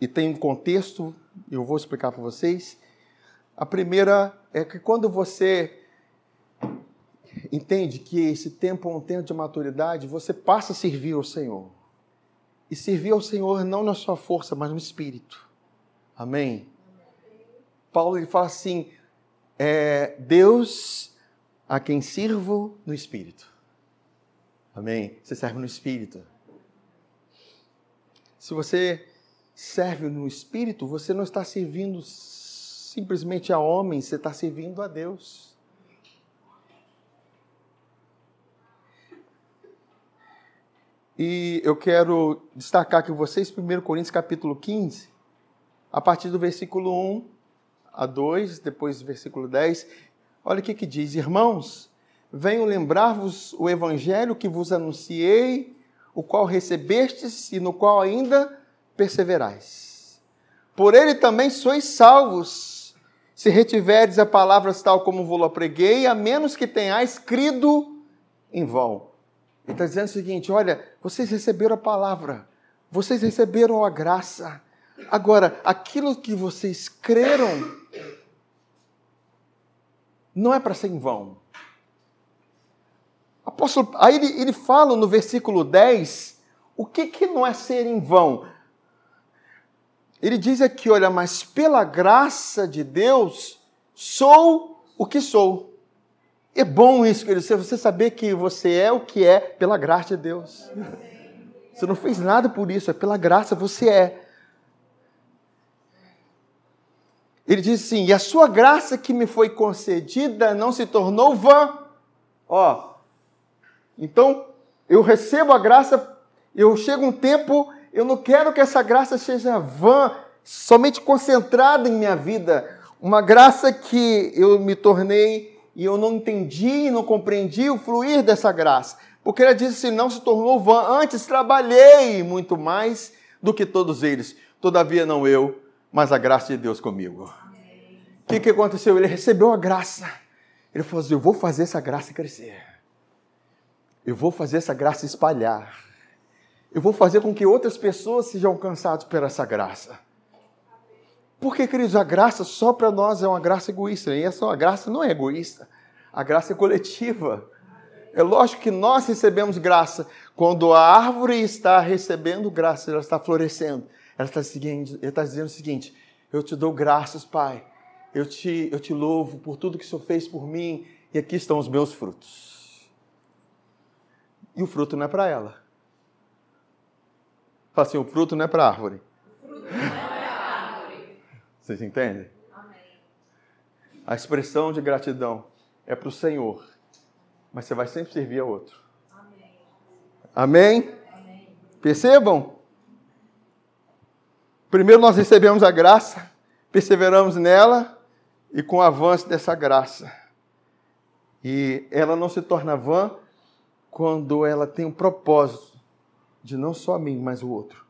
e tem um contexto, eu vou explicar para vocês. A primeira é que quando você entende que esse tempo é um tempo de maturidade, você passa a servir ao Senhor. E servir ao Senhor não na sua força, mas no espírito. Amém? Paulo ele fala assim: é, Deus a quem sirvo no espírito. Amém? Você serve no espírito. Se você serve no espírito, você não está servindo simplesmente a homens, você está servindo a Deus. E eu quero destacar aqui vocês, 1 Coríntios capítulo 15, a partir do versículo 1 a 2, depois do versículo 10. Olha o que, que diz: Irmãos, venho lembrar-vos o evangelho que vos anunciei, o qual recebestes e no qual ainda perseverais. Por ele também sois salvos, se retiverdes a palavras tal como vos preguei, a menos que tenhais crido em vão. Ele está dizendo o seguinte: olha, vocês receberam a palavra, vocês receberam a graça. Agora, aquilo que vocês creram não é para ser em vão. Apóstolo, aí ele, ele fala no versículo 10 o que, que não é ser em vão. Ele diz aqui: olha, mas pela graça de Deus sou o que sou. É bom isso, querido, você saber que você é o que é pela graça de Deus. Você não fez nada por isso, é pela graça, você é. Ele diz assim: E a sua graça que me foi concedida não se tornou vã. Ó, então eu recebo a graça, eu chego um tempo, eu não quero que essa graça seja vã, somente concentrada em minha vida. Uma graça que eu me tornei e eu não entendi, não compreendi o fluir dessa graça. Porque ele diz assim: não se tornou vã, antes trabalhei muito mais do que todos eles. Todavia, não eu, mas a graça de Deus comigo. O que, que aconteceu? Ele recebeu a graça. Ele falou assim: eu vou fazer essa graça crescer. Eu vou fazer essa graça espalhar. Eu vou fazer com que outras pessoas sejam alcançadas por essa graça. Porque, queridos, a graça só para nós é uma graça egoísta. E essa a graça não é egoísta. A graça é coletiva. É lógico que nós recebemos graça quando a árvore está recebendo graça, ela está florescendo. Ela está, seguindo, ela está dizendo o seguinte: Eu te dou graças, Pai. Eu te, eu te louvo por tudo que o Senhor fez por mim. E aqui estão os meus frutos. E o fruto não é para ela. Fala assim: o fruto não é para a árvore. O fruto não é vocês entendem? Amém. A expressão de gratidão é para o Senhor, mas você vai sempre servir a outro. Amém? Amém? Amém. Percebam? Primeiro nós recebemos a graça, perseveramos nela e com o avanço dessa graça. E ela não se torna vã quando ela tem um propósito de não só a mim, mas o outro.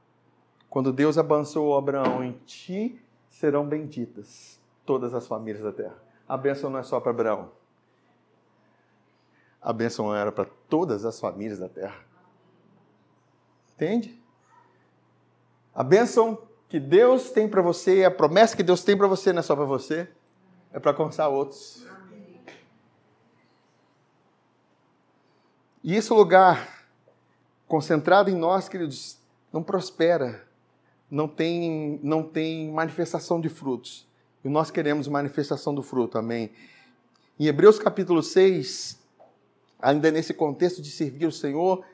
Quando Deus abençoou Abraão em ti serão benditas todas as famílias da terra. A bênção não é só para Abraão. A bênção era para todas as famílias da terra. Entende? A bênção que Deus tem para você, a promessa que Deus tem para você não é só para você, é para alcançar outros. E esse lugar concentrado em nós, queridos, não prospera não tem, não tem manifestação de frutos. E nós queremos manifestação do fruto, amém? Em Hebreus capítulo 6, ainda nesse contexto de servir o Senhor,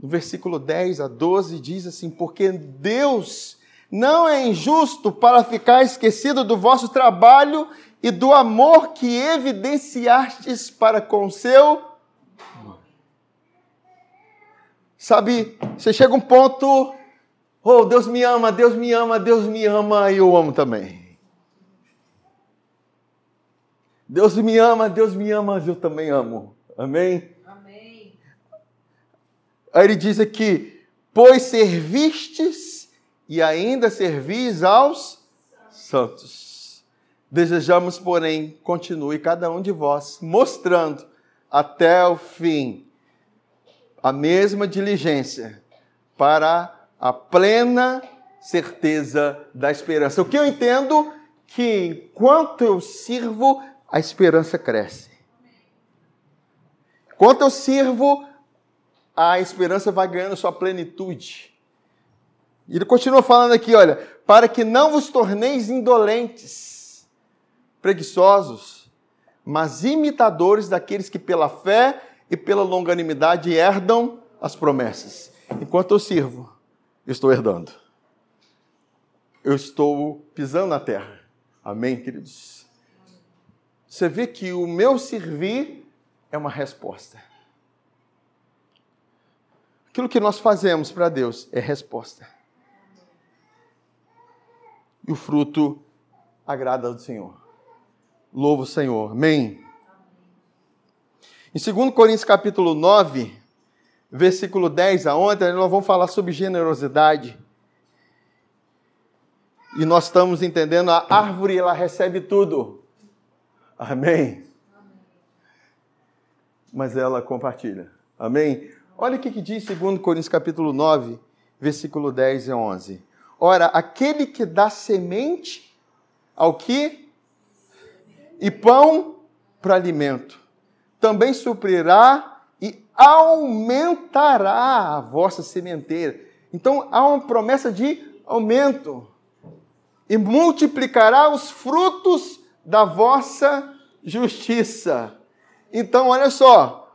no versículo 10 a 12, diz assim: Porque Deus não é injusto para ficar esquecido do vosso trabalho e do amor que evidenciastes para com o seu. Sabe, você chega um ponto Oh, Deus me ama, Deus me ama, Deus me ama e eu amo também. Deus me ama, Deus me ama, mas eu também amo. Amém? Amém. Aí ele diz aqui: Pois servistes e ainda servis aos santos. Desejamos, porém, continue cada um de vós mostrando até o fim a mesma diligência para a plena certeza da esperança. O que eu entendo que enquanto eu sirvo, a esperança cresce. Enquanto eu sirvo, a esperança vai ganhando sua plenitude. E ele continua falando aqui, olha, para que não vos torneis indolentes, preguiçosos, mas imitadores daqueles que pela fé e pela longanimidade herdam as promessas. Enquanto eu sirvo, estou herdando. Eu estou pisando na terra. Amém, queridos? Você vê que o meu servir é uma resposta. Aquilo que nós fazemos para Deus é resposta. E o fruto agrada ao Senhor. Louvo o Senhor. Amém. Em 2 Coríntios capítulo 9, versículo 10 a 11, nós vamos falar sobre generosidade. E nós estamos entendendo a árvore, ela recebe tudo. Amém. Mas ela compartilha. Amém. Olha o que, que diz 2 Coríntios capítulo 9, versículo 10 e 11. Ora, aquele que dá semente ao que? E pão para alimento, também suprirá aumentará a vossa sementeira. Então há uma promessa de aumento. E multiplicará os frutos da vossa justiça. Então, olha só.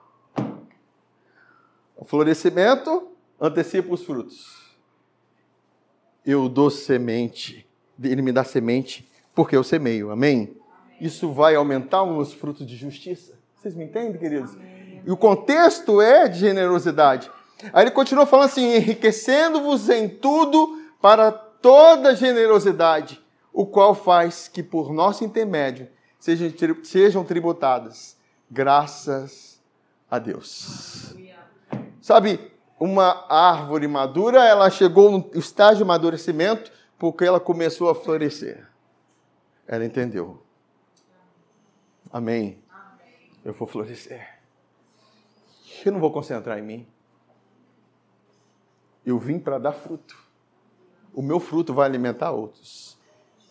O florescimento antecipa os frutos eu dou semente, ele me dá semente porque eu semeio. Amém? Isso vai aumentar os frutos de justiça. Vocês me entendem, queridos? E o contexto é de generosidade. Aí ele continua falando assim: enriquecendo-vos em tudo para toda generosidade, o qual faz que por nosso intermédio sejam, sejam tributadas graças a Deus. Sabe, uma árvore madura, ela chegou no estágio de amadurecimento porque ela começou a florescer. Ela entendeu. Amém. Eu vou florescer. Eu não vou concentrar em mim. Eu vim para dar fruto. O meu fruto vai alimentar outros.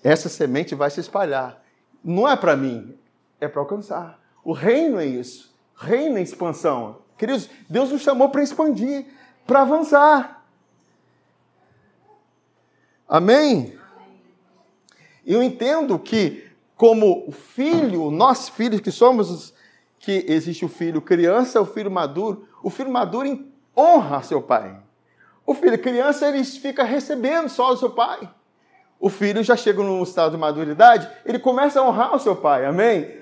Essa semente vai se espalhar. Não é para mim, é para alcançar. O reino é isso. Reino é expansão. Queridos, Deus nos chamou para expandir, para avançar. Amém? Eu entendo que, como filho, nós filhos que somos, que existe o filho criança, o filho maduro, o filho maduro honra seu pai. O filho criança, ele fica recebendo só o seu pai. O filho já chega num estado de maturidade, ele começa a honrar o seu pai, amém?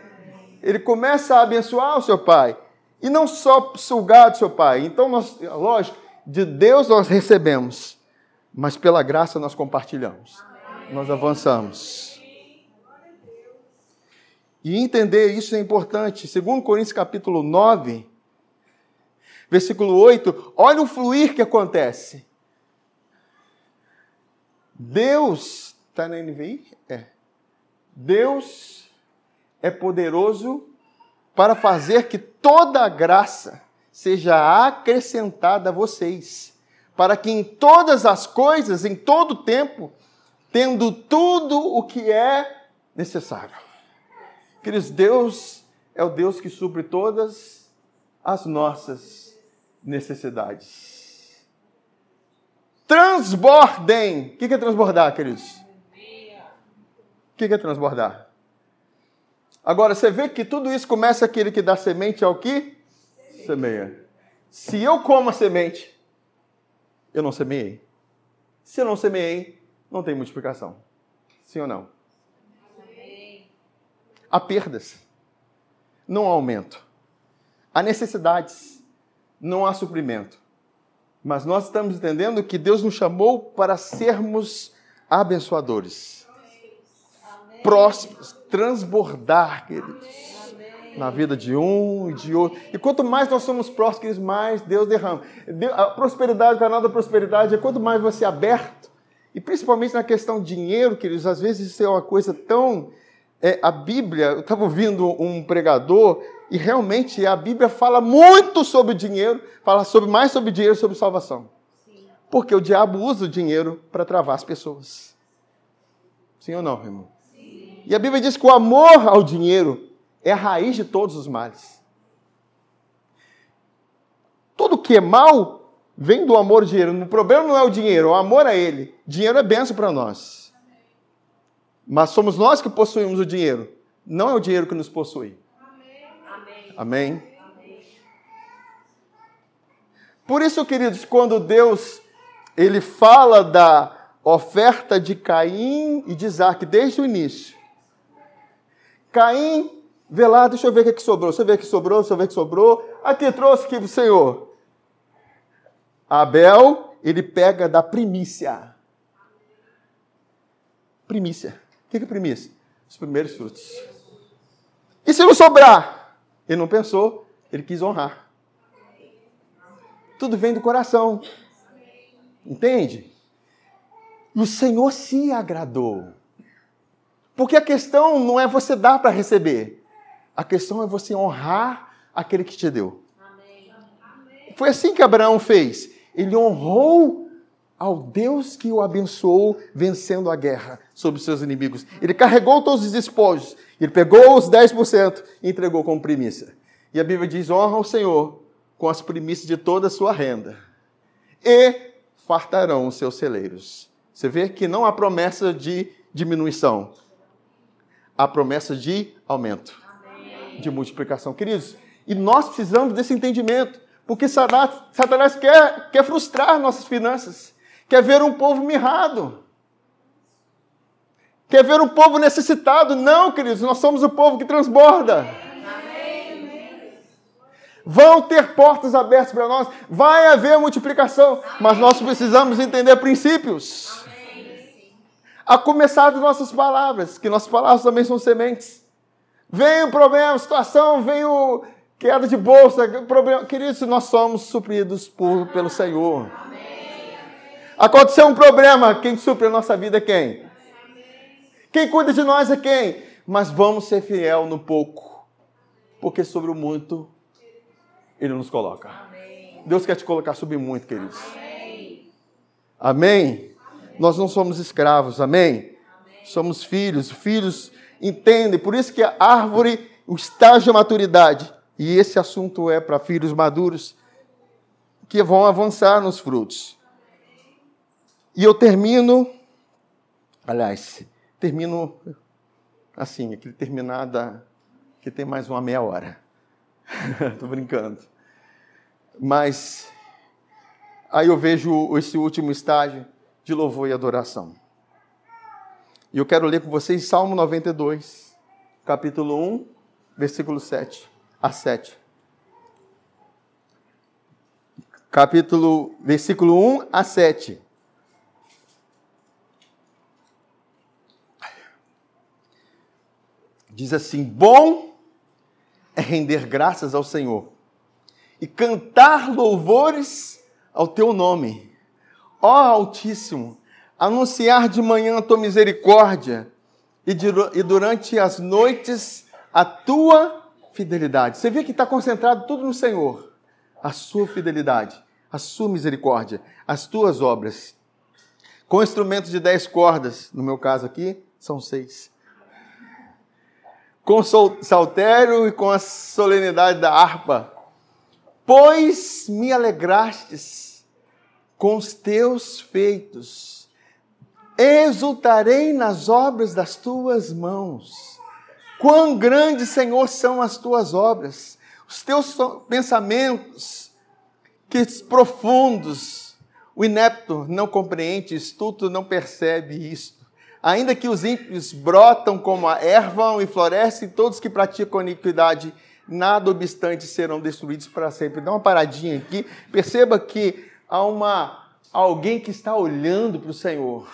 Ele começa a abençoar o seu pai. E não só sugar do seu pai. Então, nós, lógico, de Deus nós recebemos, mas pela graça nós compartilhamos. Nós avançamos. E entender isso é importante. Segundo Coríntios capítulo 9, versículo 8, olha o fluir que acontece. Deus, está na NVI? É. Deus é poderoso para fazer que toda a graça seja acrescentada a vocês, para que em todas as coisas, em todo tempo, tendo tudo o que é necessário. Queridos, Deus é o Deus que supre todas as nossas necessidades. Transbordem. O que é transbordar, queridos? O que é transbordar? Agora, você vê que tudo isso começa aquele que dá semente ao que? Semeia. Se eu como a semente, eu não semeei. Se eu não semeei, não tem multiplicação. Sim ou não? Há perdas. Não há aumento. Há necessidades. Não há suprimento. Mas nós estamos entendendo que Deus nos chamou para sermos abençoadores próximos, transbordar, queridos, na vida de um e de outro. E quanto mais nós somos próximos, mais Deus derrama. A prosperidade, o canal da prosperidade, é quanto mais você é aberto, e principalmente na questão dinheiro, queridos, às vezes isso é uma coisa tão. É, a Bíblia, eu estava ouvindo um pregador, e realmente a Bíblia fala muito sobre dinheiro, fala sobre mais sobre dinheiro, sobre salvação. Porque o diabo usa o dinheiro para travar as pessoas. Sim ou não, irmão? E a Bíblia diz que o amor ao dinheiro é a raiz de todos os males. Tudo que é mal vem do amor ao dinheiro. O problema não é o dinheiro, o amor a ele. Dinheiro é benção para nós. Mas somos nós que possuímos o dinheiro. Não é o dinheiro que nos possui. Amém. Amém? Por isso, queridos, quando Deus ele fala da oferta de Caim e de Isaac desde o início. Caim, vê lá, deixa eu ver o que, é que sobrou. Deixa eu ver o que sobrou, deixa eu ver o que sobrou. Aqui, trouxe aqui o Senhor. Abel, ele pega da primícia. Primícia. O que é primícia? Os primeiros frutos. E se não sobrar? Ele não pensou, ele quis honrar. Tudo vem do coração. Entende? E o Senhor se agradou. Porque a questão não é você dar para receber. A questão é você honrar aquele que te deu. Foi assim que Abraão fez. Ele honrou ao Deus que o abençoou vencendo a guerra sobre os seus inimigos. Ele carregou todos os despojos. Ele pegou os 10% e entregou como primícia. E a Bíblia diz: honra o Senhor com as primícias de toda a sua renda. E fartarão os seus celeiros. Você vê que não há promessa de diminuição, há promessa de aumento, Amém. de multiplicação. Queridos, e nós precisamos desse entendimento, porque Satanás quer, quer frustrar nossas finanças, quer ver um povo mirrado, quer ver um povo necessitado. Não, queridos, nós somos o povo que transborda. Vão ter portas abertas para nós, vai haver multiplicação, mas nós precisamos entender princípios. A começar das nossas palavras, que nossas palavras também são sementes. Vem o problema, situação, vem o queda de bolsa, problema. Queridos, nós somos supridos por, pelo Senhor. Aconteceu um problema, quem supre a nossa vida é quem? Quem cuida de nós é quem? Mas vamos ser fiel no pouco, porque sobre o muito ele nos coloca. Deus quer te colocar sobre muito, queridos. Amém. Amém? Nós não somos escravos, amém? Somos filhos. Filhos entendem. Por isso que a árvore, o estágio de maturidade, e esse assunto é para filhos maduros, que vão avançar nos frutos. E eu termino, aliás, termino assim, aquele terminada que tem mais uma meia hora. <laughs> Estou brincando. Mas aí eu vejo esse último estágio de louvor e adoração. E eu quero ler com vocês Salmo 92, capítulo 1, versículo 7 a 7. Capítulo, versículo 1 a 7. Diz assim: Bom é render graças ao Senhor e cantar louvores ao teu nome. Ó Altíssimo, anunciar de manhã a tua misericórdia e, de, e durante as noites a tua fidelidade. Você vê que está concentrado tudo no Senhor. A sua fidelidade, a sua misericórdia, as tuas obras. Com instrumentos de dez cordas, no meu caso aqui, são seis. Com saltério e com a solenidade da harpa. Pois me alegrastes com os teus feitos, exultarei nas obras das tuas mãos. Quão grandes, Senhor, são as tuas obras, os teus pensamentos, que profundos. O inepto não compreende, o estulto não percebe isto. Ainda que os ímpios brotam como a erva e florescem, todos que praticam a iniquidade nada obstante serão destruídos para sempre. Dá uma paradinha aqui, perceba que há uma alguém que está olhando para o Senhor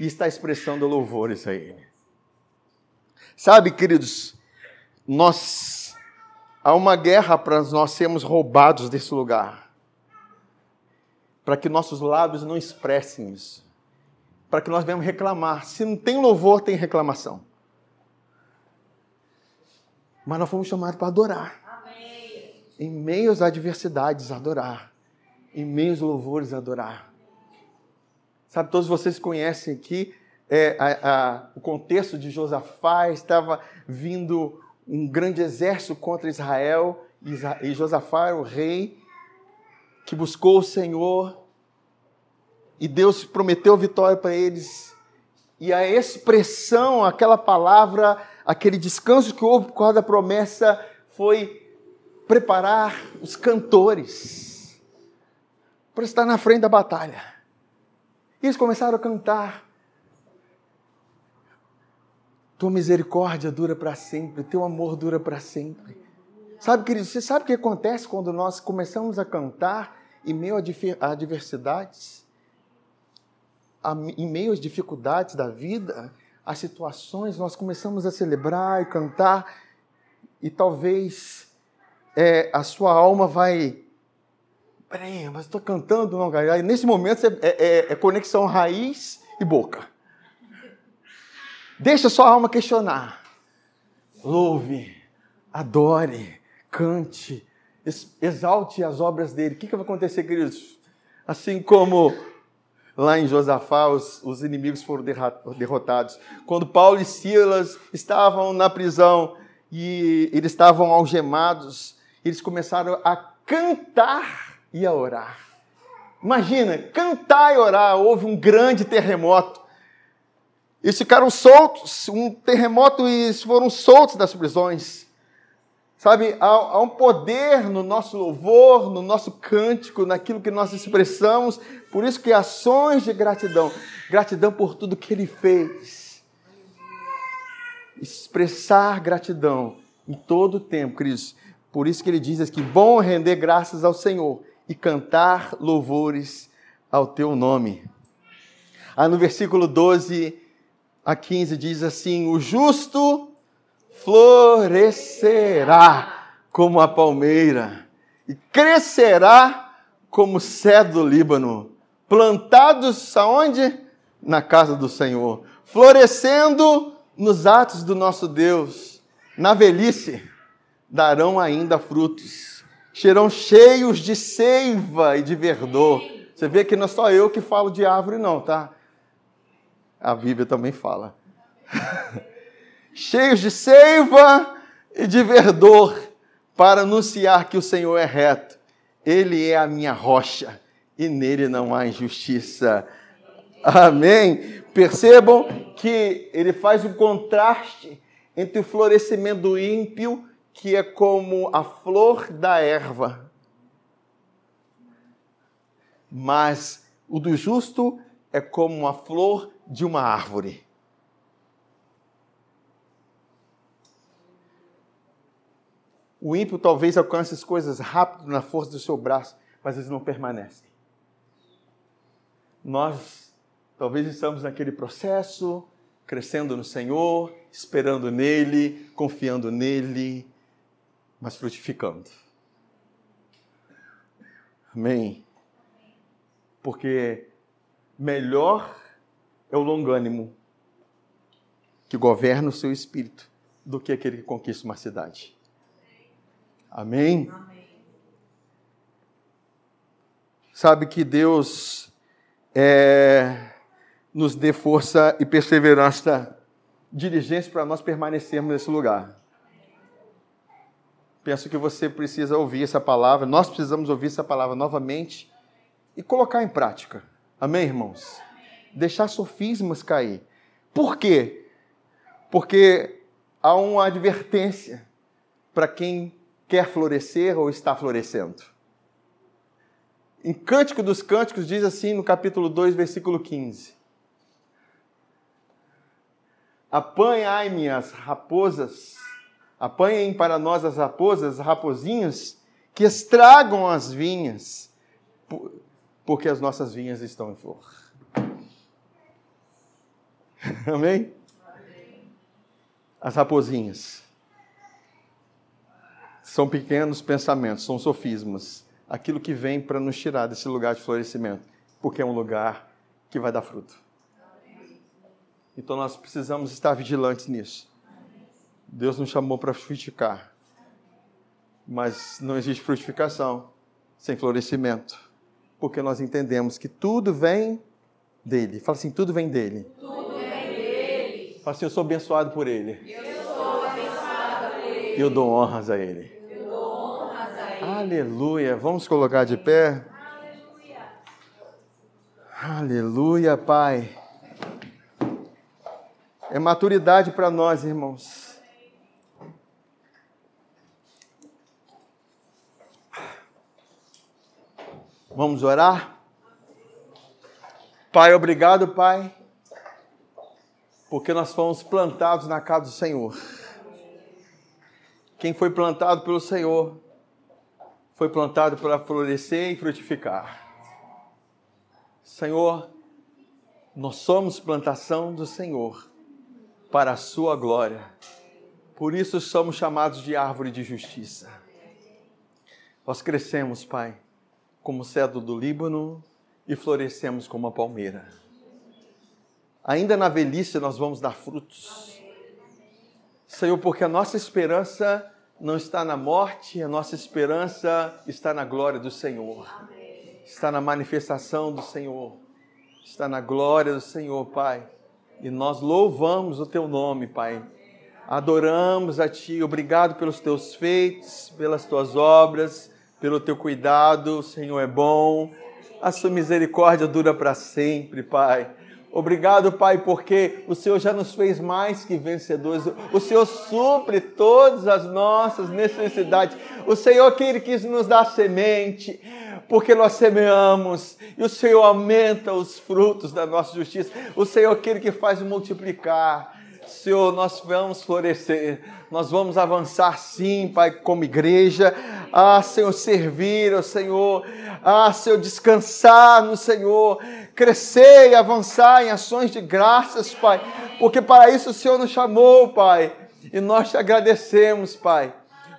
e está expressando louvores a Ele. Sabe, queridos, nós há uma guerra para nós sermos roubados desse lugar, para que nossos lábios não expressem isso, para que nós venhamos reclamar. Se não tem louvor, tem reclamação. Mas nós fomos chamados para adorar. Amém. Em meio às adversidades, adorar. Em meio aos louvores, adorar. Sabe, todos vocês conhecem aqui é, a, a, o contexto de Josafá. Estava vindo um grande exército contra Israel. E Josafá era o rei. que buscou o Senhor e Deus prometeu vitória para eles. E a expressão, aquela palavra, aquele descanso que houve por causa da promessa foi preparar os cantores para estar na frente da batalha. E eles começaram a cantar. Tua misericórdia dura para sempre, teu amor dura para sempre. Sabe, querido, você sabe o que acontece quando nós começamos a cantar em meio a adversidades? Em meio às dificuldades da vida, as situações, nós começamos a celebrar e cantar, e talvez é, a sua alma vai. Peraí, mas estou cantando, não. E nesse momento é, é, é conexão raiz e boca. Deixa a sua alma questionar. Louve, adore, cante, exalte as obras dele. O que, que vai acontecer, queridos? Assim como lá em Josafá os, os inimigos foram derrotados. Quando Paulo e Silas estavam na prisão e eles estavam algemados, eles começaram a cantar e a orar. Imagina, cantar e orar. Houve um grande terremoto. Eles ficaram soltos, um terremoto e foram soltos das prisões. Sabe, há, há, um poder no nosso louvor, no nosso cântico, naquilo que nós expressamos. Por isso que ações de gratidão, gratidão por tudo que Ele fez. Expressar gratidão em todo o tempo, Cristo. Por isso que Ele diz que bom render graças ao Senhor e cantar louvores ao Teu nome. Aí no versículo 12 a 15 diz assim: O justo florescerá como a palmeira e crescerá como cedro do Líbano, plantados aonde? Na casa do Senhor, florescendo nos atos do nosso Deus. Na velhice darão ainda frutos, serão cheios de seiva e de verdor. Você vê que não é só eu que falo de árvore, não, tá? A Bíblia também fala. <laughs> cheios de seiva e de verdor, para anunciar que o Senhor é reto. Ele é a minha rocha e nele não há injustiça. Amém. Percebam que ele faz um contraste entre o florescimento do ímpio, que é como a flor da erva, mas o do justo é como a flor de uma árvore. O ímpio talvez alcance as coisas rápido na força do seu braço, mas eles não permanecem. Nós talvez estamos naquele processo, crescendo no Senhor, esperando nele, confiando nele, mas frutificando. Amém. Porque melhor é o longânimo que governa o seu espírito do que aquele que conquista uma cidade. Amém? Amém. Sabe que Deus é, nos dê força e perseverança, diligência para nós permanecermos nesse lugar. Penso que você precisa ouvir essa palavra, nós precisamos ouvir essa palavra novamente e colocar em prática. Amém, irmãos? Deixar sofismas cair. Por quê? Porque há uma advertência para quem quer florescer ou está florescendo. Em Cântico dos Cânticos diz assim no capítulo 2, versículo 15: Apanhai-me as raposas, apanhem para nós as raposas, rapozinhos, que estragam as vinhas, porque as nossas vinhas estão em flor. <laughs> Amém? As raposinhas são pequenos pensamentos, são sofismas. Aquilo que vem para nos tirar desse lugar de florescimento, porque é um lugar que vai dar fruto. Então nós precisamos estar vigilantes nisso. Deus nos chamou para frutificar. Mas não existe frutificação sem florescimento. Porque nós entendemos que tudo vem dele. Fala assim: tudo vem dele. Tudo vem dele. Fala assim: eu sou abençoado por ele. Eu sou abençoado por ele. Eu dou honras a ele. Aleluia. Vamos colocar de pé. Aleluia, Pai. É maturidade para nós, irmãos. Vamos orar? Pai, obrigado, Pai, porque nós fomos plantados na casa do Senhor. Quem foi plantado pelo Senhor foi plantado para florescer e frutificar. Senhor, nós somos plantação do Senhor para a sua glória. Por isso somos chamados de árvore de justiça. Nós crescemos, Pai, como cedro do Líbano e florescemos como a palmeira. Ainda na velhice nós vamos dar frutos. Senhor, porque a nossa esperança não está na morte, a nossa esperança está na glória do Senhor. Está na manifestação do Senhor. Está na glória do Senhor, Pai. E nós louvamos o teu nome, Pai. Adoramos a ti. Obrigado pelos teus feitos, pelas tuas obras, pelo teu cuidado. O Senhor é bom. A sua misericórdia dura para sempre, Pai. Obrigado, Pai, porque o Senhor já nos fez mais que vencedores. O Senhor supre todas as nossas necessidades. O Senhor que quis nos dar semente, porque nós semeamos, e o Senhor aumenta os frutos da nossa justiça. O Senhor aquele que faz multiplicar. Senhor, nós vamos florescer, nós vamos avançar sim, Pai, como igreja. Ah, Senhor, servir ao Senhor. Ah, Senhor, descansar no Senhor. Crescer e avançar em ações de graças, Pai. Porque para isso o Senhor nos chamou, Pai. E nós te agradecemos, Pai.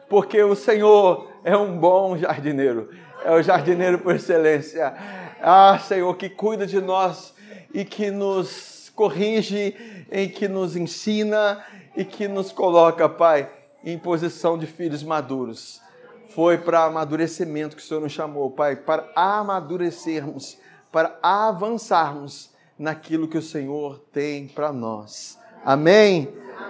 Porque o Senhor é um bom jardineiro. É o jardineiro por excelência. Ah, Senhor, que cuida de nós e que nos corrige, em que nos ensina e que nos coloca, Pai, em posição de filhos maduros. Foi para amadurecimento que o Senhor nos chamou, Pai, para amadurecermos, para avançarmos naquilo que o Senhor tem para nós. Amém?